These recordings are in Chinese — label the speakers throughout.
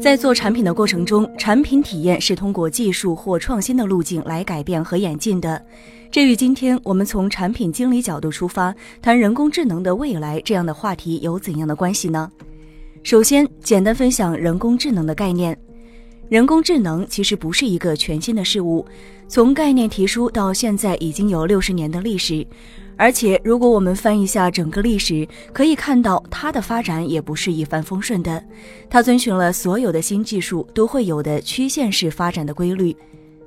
Speaker 1: 在做产品的过程中，产品体验是通过技术或创新的路径来改变和演进的。这与今天我们从产品经理角度出发谈人工智能的未来这样的话题有怎样的关系呢？首先，简单分享人工智能的概念。人工智能其实不是一个全新的事物，从概念提出到现在已经有六十年的历史。而且，如果我们翻一下整个历史，可以看到它的发展也不是一帆风顺的。它遵循了所有的新技术都会有的曲线式发展的规律。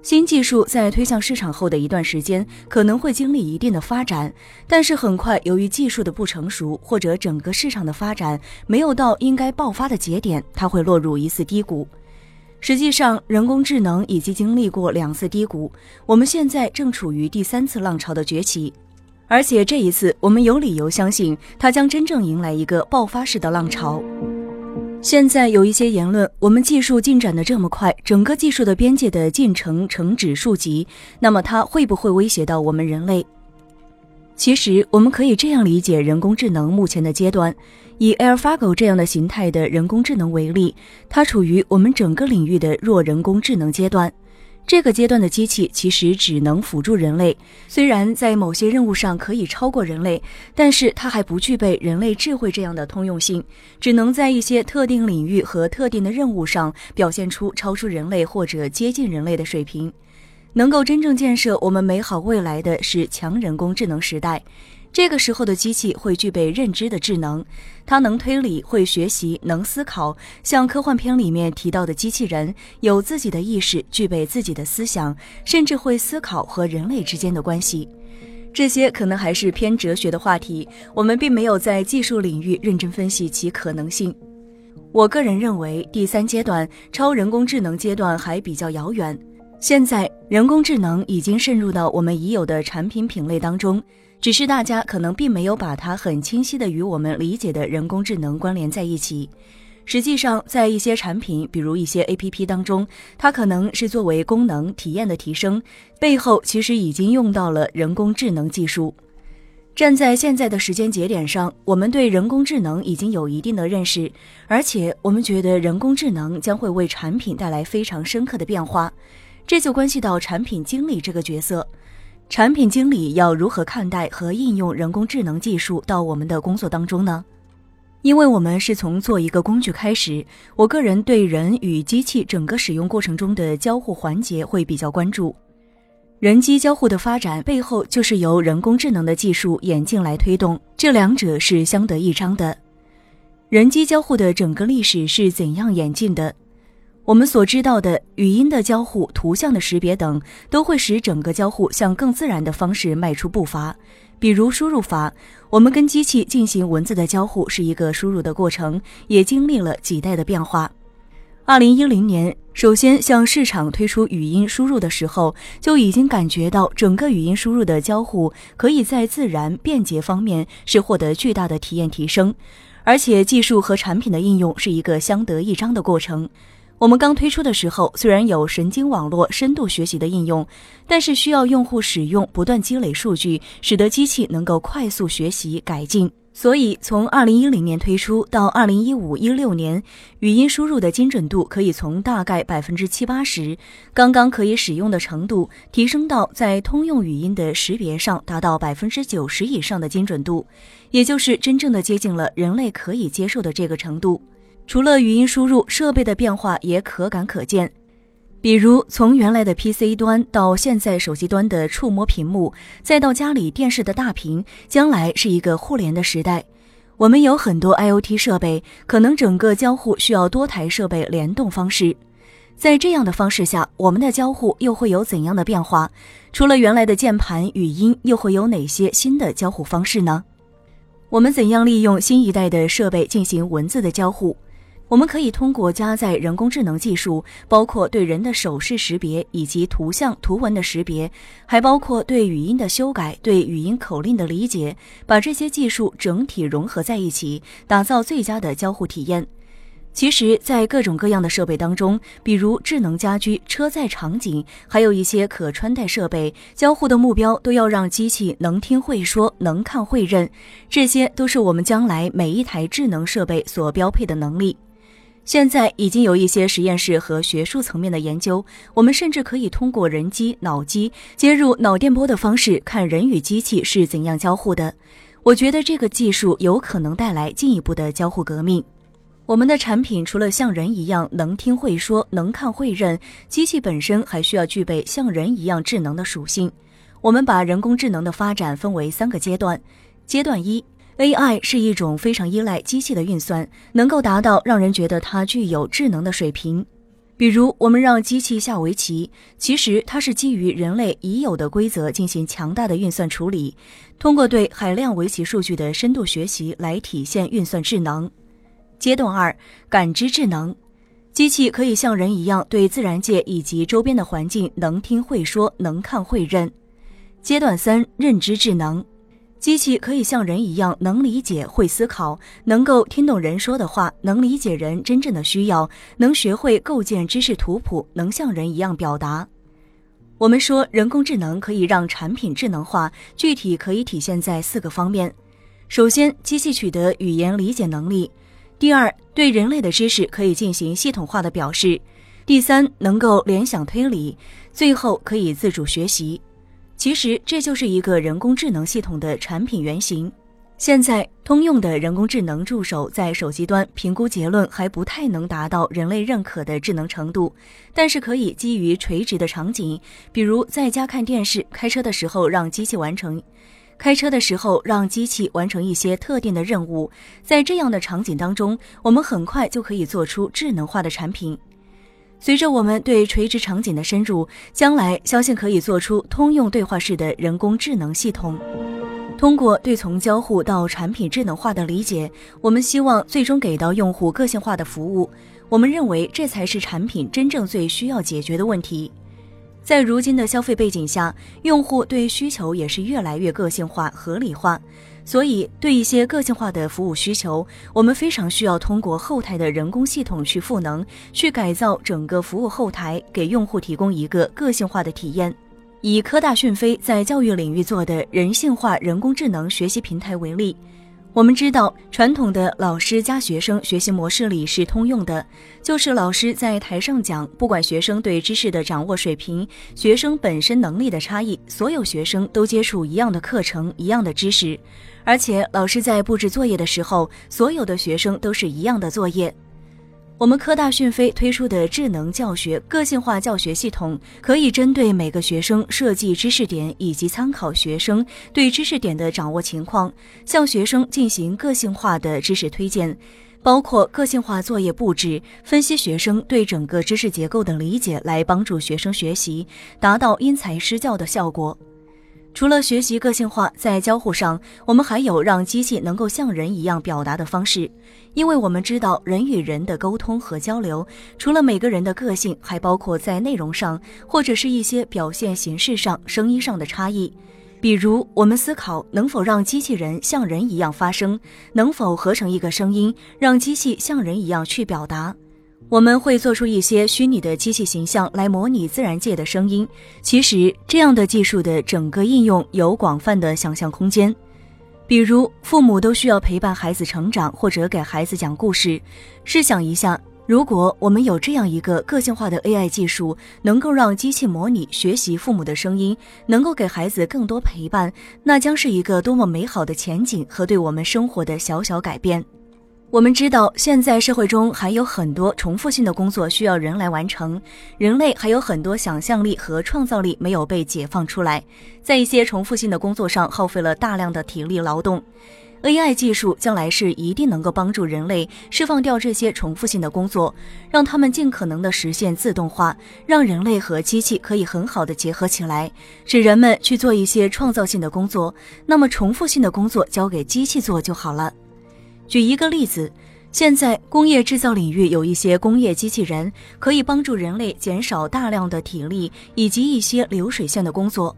Speaker 1: 新技术在推向市场后的一段时间，可能会经历一定的发展，但是很快由于技术的不成熟，或者整个市场的发展没有到应该爆发的节点，它会落入一次低谷。实际上，人工智能已经经历过两次低谷，我们现在正处于第三次浪潮的崛起。而且这一次，我们有理由相信它将真正迎来一个爆发式的浪潮。现在有一些言论，我们技术进展的这么快，整个技术的边界的进程呈指数级，那么它会不会威胁到我们人类？其实我们可以这样理解人工智能目前的阶段：以 AlphaGo 这样的形态的人工智能为例，它处于我们整个领域的弱人工智能阶段。这个阶段的机器其实只能辅助人类，虽然在某些任务上可以超过人类，但是它还不具备人类智慧这样的通用性，只能在一些特定领域和特定的任务上表现出超出人类或者接近人类的水平。能够真正建设我们美好未来的是强人工智能时代。这个时候的机器会具备认知的智能，它能推理、会学习、能思考，像科幻片里面提到的机器人，有自己的意识，具备自己的思想，甚至会思考和人类之间的关系。这些可能还是偏哲学的话题，我们并没有在技术领域认真分析其可能性。我个人认为，第三阶段超人工智能阶段还比较遥远。现在，人工智能已经渗入到我们已有的产品品类当中。只是大家可能并没有把它很清晰的与我们理解的人工智能关联在一起。实际上，在一些产品，比如一些 APP 当中，它可能是作为功能体验的提升，背后其实已经用到了人工智能技术。站在现在的时间节点上，我们对人工智能已经有一定的认识，而且我们觉得人工智能将会为产品带来非常深刻的变化。这就关系到产品经理这个角色。产品经理要如何看待和应用人工智能技术到我们的工作当中呢？因为我们是从做一个工具开始，我个人对人与机器整个使用过程中的交互环节会比较关注。人机交互的发展背后就是由人工智能的技术演进来推动，这两者是相得益彰的。人机交互的整个历史是怎样演进的？我们所知道的语音的交互、图像的识别等，都会使整个交互向更自然的方式迈出步伐。比如输入法，我们跟机器进行文字的交互是一个输入的过程，也经历了几代的变化。二零一零年，首先向市场推出语音输入的时候，就已经感觉到整个语音输入的交互可以在自然便捷方面是获得巨大的体验提升，而且技术和产品的应用是一个相得益彰的过程。我们刚推出的时候，虽然有神经网络深度学习的应用，但是需要用户使用不断积累数据，使得机器能够快速学习改进。所以从二零一零年推出到二零一五一六年，语音输入的精准度可以从大概百分之七八十，刚刚可以使用的程度，提升到在通用语音的识别上达到百分之九十以上的精准度，也就是真正的接近了人类可以接受的这个程度。除了语音输入，设备的变化也可感可见。比如从原来的 PC 端到现在手机端的触摸屏幕，再到家里电视的大屏，将来是一个互联的时代。我们有很多 IoT 设备，可能整个交互需要多台设备联动方式。在这样的方式下，我们的交互又会有怎样的变化？除了原来的键盘、语音，又会有哪些新的交互方式呢？我们怎样利用新一代的设备进行文字的交互？我们可以通过加载人工智能技术，包括对人的手势识别以及图像图文的识别，还包括对语音的修改、对语音口令的理解，把这些技术整体融合在一起，打造最佳的交互体验。其实，在各种各样的设备当中，比如智能家居、车载场景，还有一些可穿戴设备，交互的目标都要让机器能听会说、能看会认，这些都是我们将来每一台智能设备所标配的能力。现在已经有一些实验室和学术层面的研究，我们甚至可以通过人机、脑机接入脑电波的方式，看人与机器是怎样交互的。我觉得这个技术有可能带来进一步的交互革命。我们的产品除了像人一样能听会说、能看会认，机器本身还需要具备像人一样智能的属性。我们把人工智能的发展分为三个阶段。阶段一，AI 是一种非常依赖机器的运算，能够达到让人觉得它具有智能的水平。比如，我们让机器下围棋，其实它是基于人类已有的规则进行强大的运算处理，通过对海量围棋数据的深度学习来体现运算智能。阶段二，感知智能，机器可以像人一样对自然界以及周边的环境能听会说、能看会认。阶段三，认知智能，机器可以像人一样能理解、会思考，能够听懂人说的话，能理解人真正的需要，能学会构建知识图谱，能像人一样表达。我们说人工智能可以让产品智能化，具体可以体现在四个方面：首先，机器取得语言理解能力。第二，对人类的知识可以进行系统化的表示；第三，能够联想推理；最后可以自主学习。其实这就是一个人工智能系统的产品原型。现在通用的人工智能助手在手机端评估结论还不太能达到人类认可的智能程度，但是可以基于垂直的场景，比如在家看电视、开车的时候让机器完成。开车的时候，让机器完成一些特定的任务，在这样的场景当中，我们很快就可以做出智能化的产品。随着我们对垂直场景的深入，将来相信可以做出通用对话式的人工智能系统。通过对从交互到产品智能化的理解，我们希望最终给到用户个性化的服务。我们认为这才是产品真正最需要解决的问题。在如今的消费背景下，用户对需求也是越来越个性化、合理化，所以对一些个性化的服务需求，我们非常需要通过后台的人工系统去赋能，去改造整个服务后台，给用户提供一个个性化的体验。以科大讯飞在教育领域做的人性化人工智能学习平台为例。我们知道，传统的老师加学生学习模式里是通用的，就是老师在台上讲，不管学生对知识的掌握水平、学生本身能力的差异，所有学生都接触一样的课程、一样的知识，而且老师在布置作业的时候，所有的学生都是一样的作业。我们科大讯飞推出的智能教学个性化教学系统，可以针对每个学生设计知识点，以及参考学生对知识点的掌握情况，向学生进行个性化的知识推荐，包括个性化作业布置、分析学生对整个知识结构的理解，来帮助学生学习，达到因材施教的效果。除了学习个性化，在交互上，我们还有让机器能够像人一样表达的方式，因为我们知道人与人的沟通和交流，除了每个人的个性，还包括在内容上或者是一些表现形式上、声音上的差异。比如，我们思考能否让机器人像人一样发声，能否合成一个声音，让机器像人一样去表达。我们会做出一些虚拟的机器形象来模拟自然界的声音。其实，这样的技术的整个应用有广泛的想象空间。比如，父母都需要陪伴孩子成长，或者给孩子讲故事。试想一下，如果我们有这样一个个性化的 AI 技术，能够让机器模拟学习父母的声音，能够给孩子更多陪伴，那将是一个多么美好的前景和对我们生活的小小改变。我们知道，现在社会中还有很多重复性的工作需要人来完成，人类还有很多想象力和创造力没有被解放出来，在一些重复性的工作上耗费了大量的体力劳动。AI 技术将来是一定能够帮助人类释放掉这些重复性的工作，让他们尽可能的实现自动化，让人类和机器可以很好的结合起来，使人们去做一些创造性的工作，那么重复性的工作交给机器做就好了。举一个例子，现在工业制造领域有一些工业机器人，可以帮助人类减少大量的体力以及一些流水线的工作。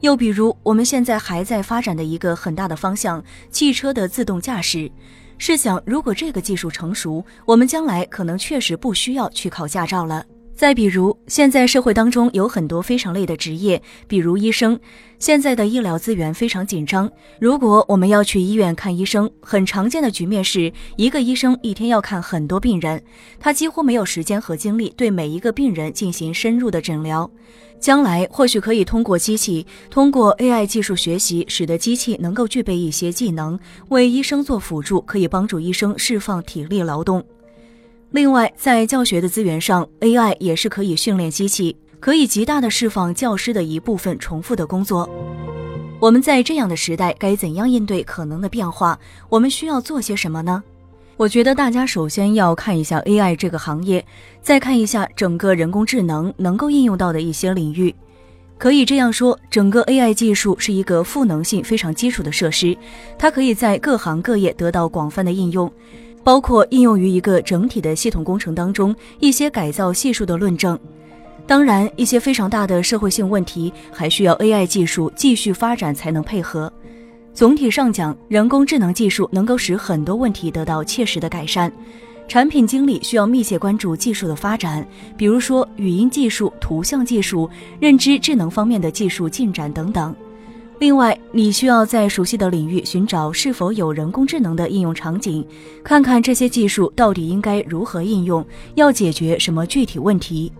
Speaker 1: 又比如，我们现在还在发展的一个很大的方向——汽车的自动驾驶。试想，如果这个技术成熟，我们将来可能确实不需要去考驾照了。再比如，现在社会当中有很多非常累的职业，比如医生。现在的医疗资源非常紧张，如果我们要去医院看医生，很常见的局面是一个医生一天要看很多病人，他几乎没有时间和精力对每一个病人进行深入的诊疗。将来或许可以通过机器，通过 AI 技术学习，使得机器能够具备一些技能，为医生做辅助，可以帮助医生释放体力劳动。另外，在教学的资源上，AI 也是可以训练机器，可以极大的释放教师的一部分重复的工作。我们在这样的时代，该怎样应对可能的变化？我们需要做些什么呢？我觉得大家首先要看一下 AI 这个行业，再看一下整个人工智能能够应用到的一些领域。可以这样说，整个 AI 技术是一个赋能性非常基础的设施，它可以在各行各业得到广泛的应用。包括应用于一个整体的系统工程当中，一些改造系数的论证。当然，一些非常大的社会性问题还需要 AI 技术继续发展才能配合。总体上讲，人工智能技术能够使很多问题得到切实的改善。产品经理需要密切关注技术的发展，比如说语音技术、图像技术、认知智能方面的技术进展等等。另外，你需要在熟悉的领域寻找是否有人工智能的应用场景，看看这些技术到底应该如何应用，要解决什么具体问题。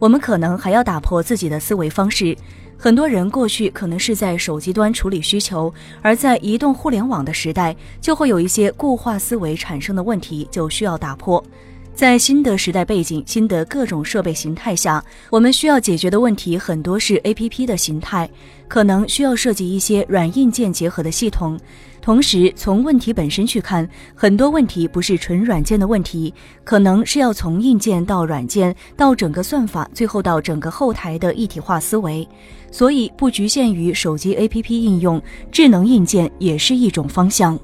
Speaker 1: 我们可能还要打破自己的思维方式。很多人过去可能是在手机端处理需求，而在移动互联网的时代，就会有一些固化思维产生的问题，就需要打破。在新的时代背景、新的各种设备形态下，我们需要解决的问题很多是 A P P 的形态，可能需要设计一些软硬件结合的系统。同时，从问题本身去看，很多问题不是纯软件的问题，可能是要从硬件到软件到整个算法，最后到整个后台的一体化思维。所以，不局限于手机 A P P 应用，智能硬件也是一种方向。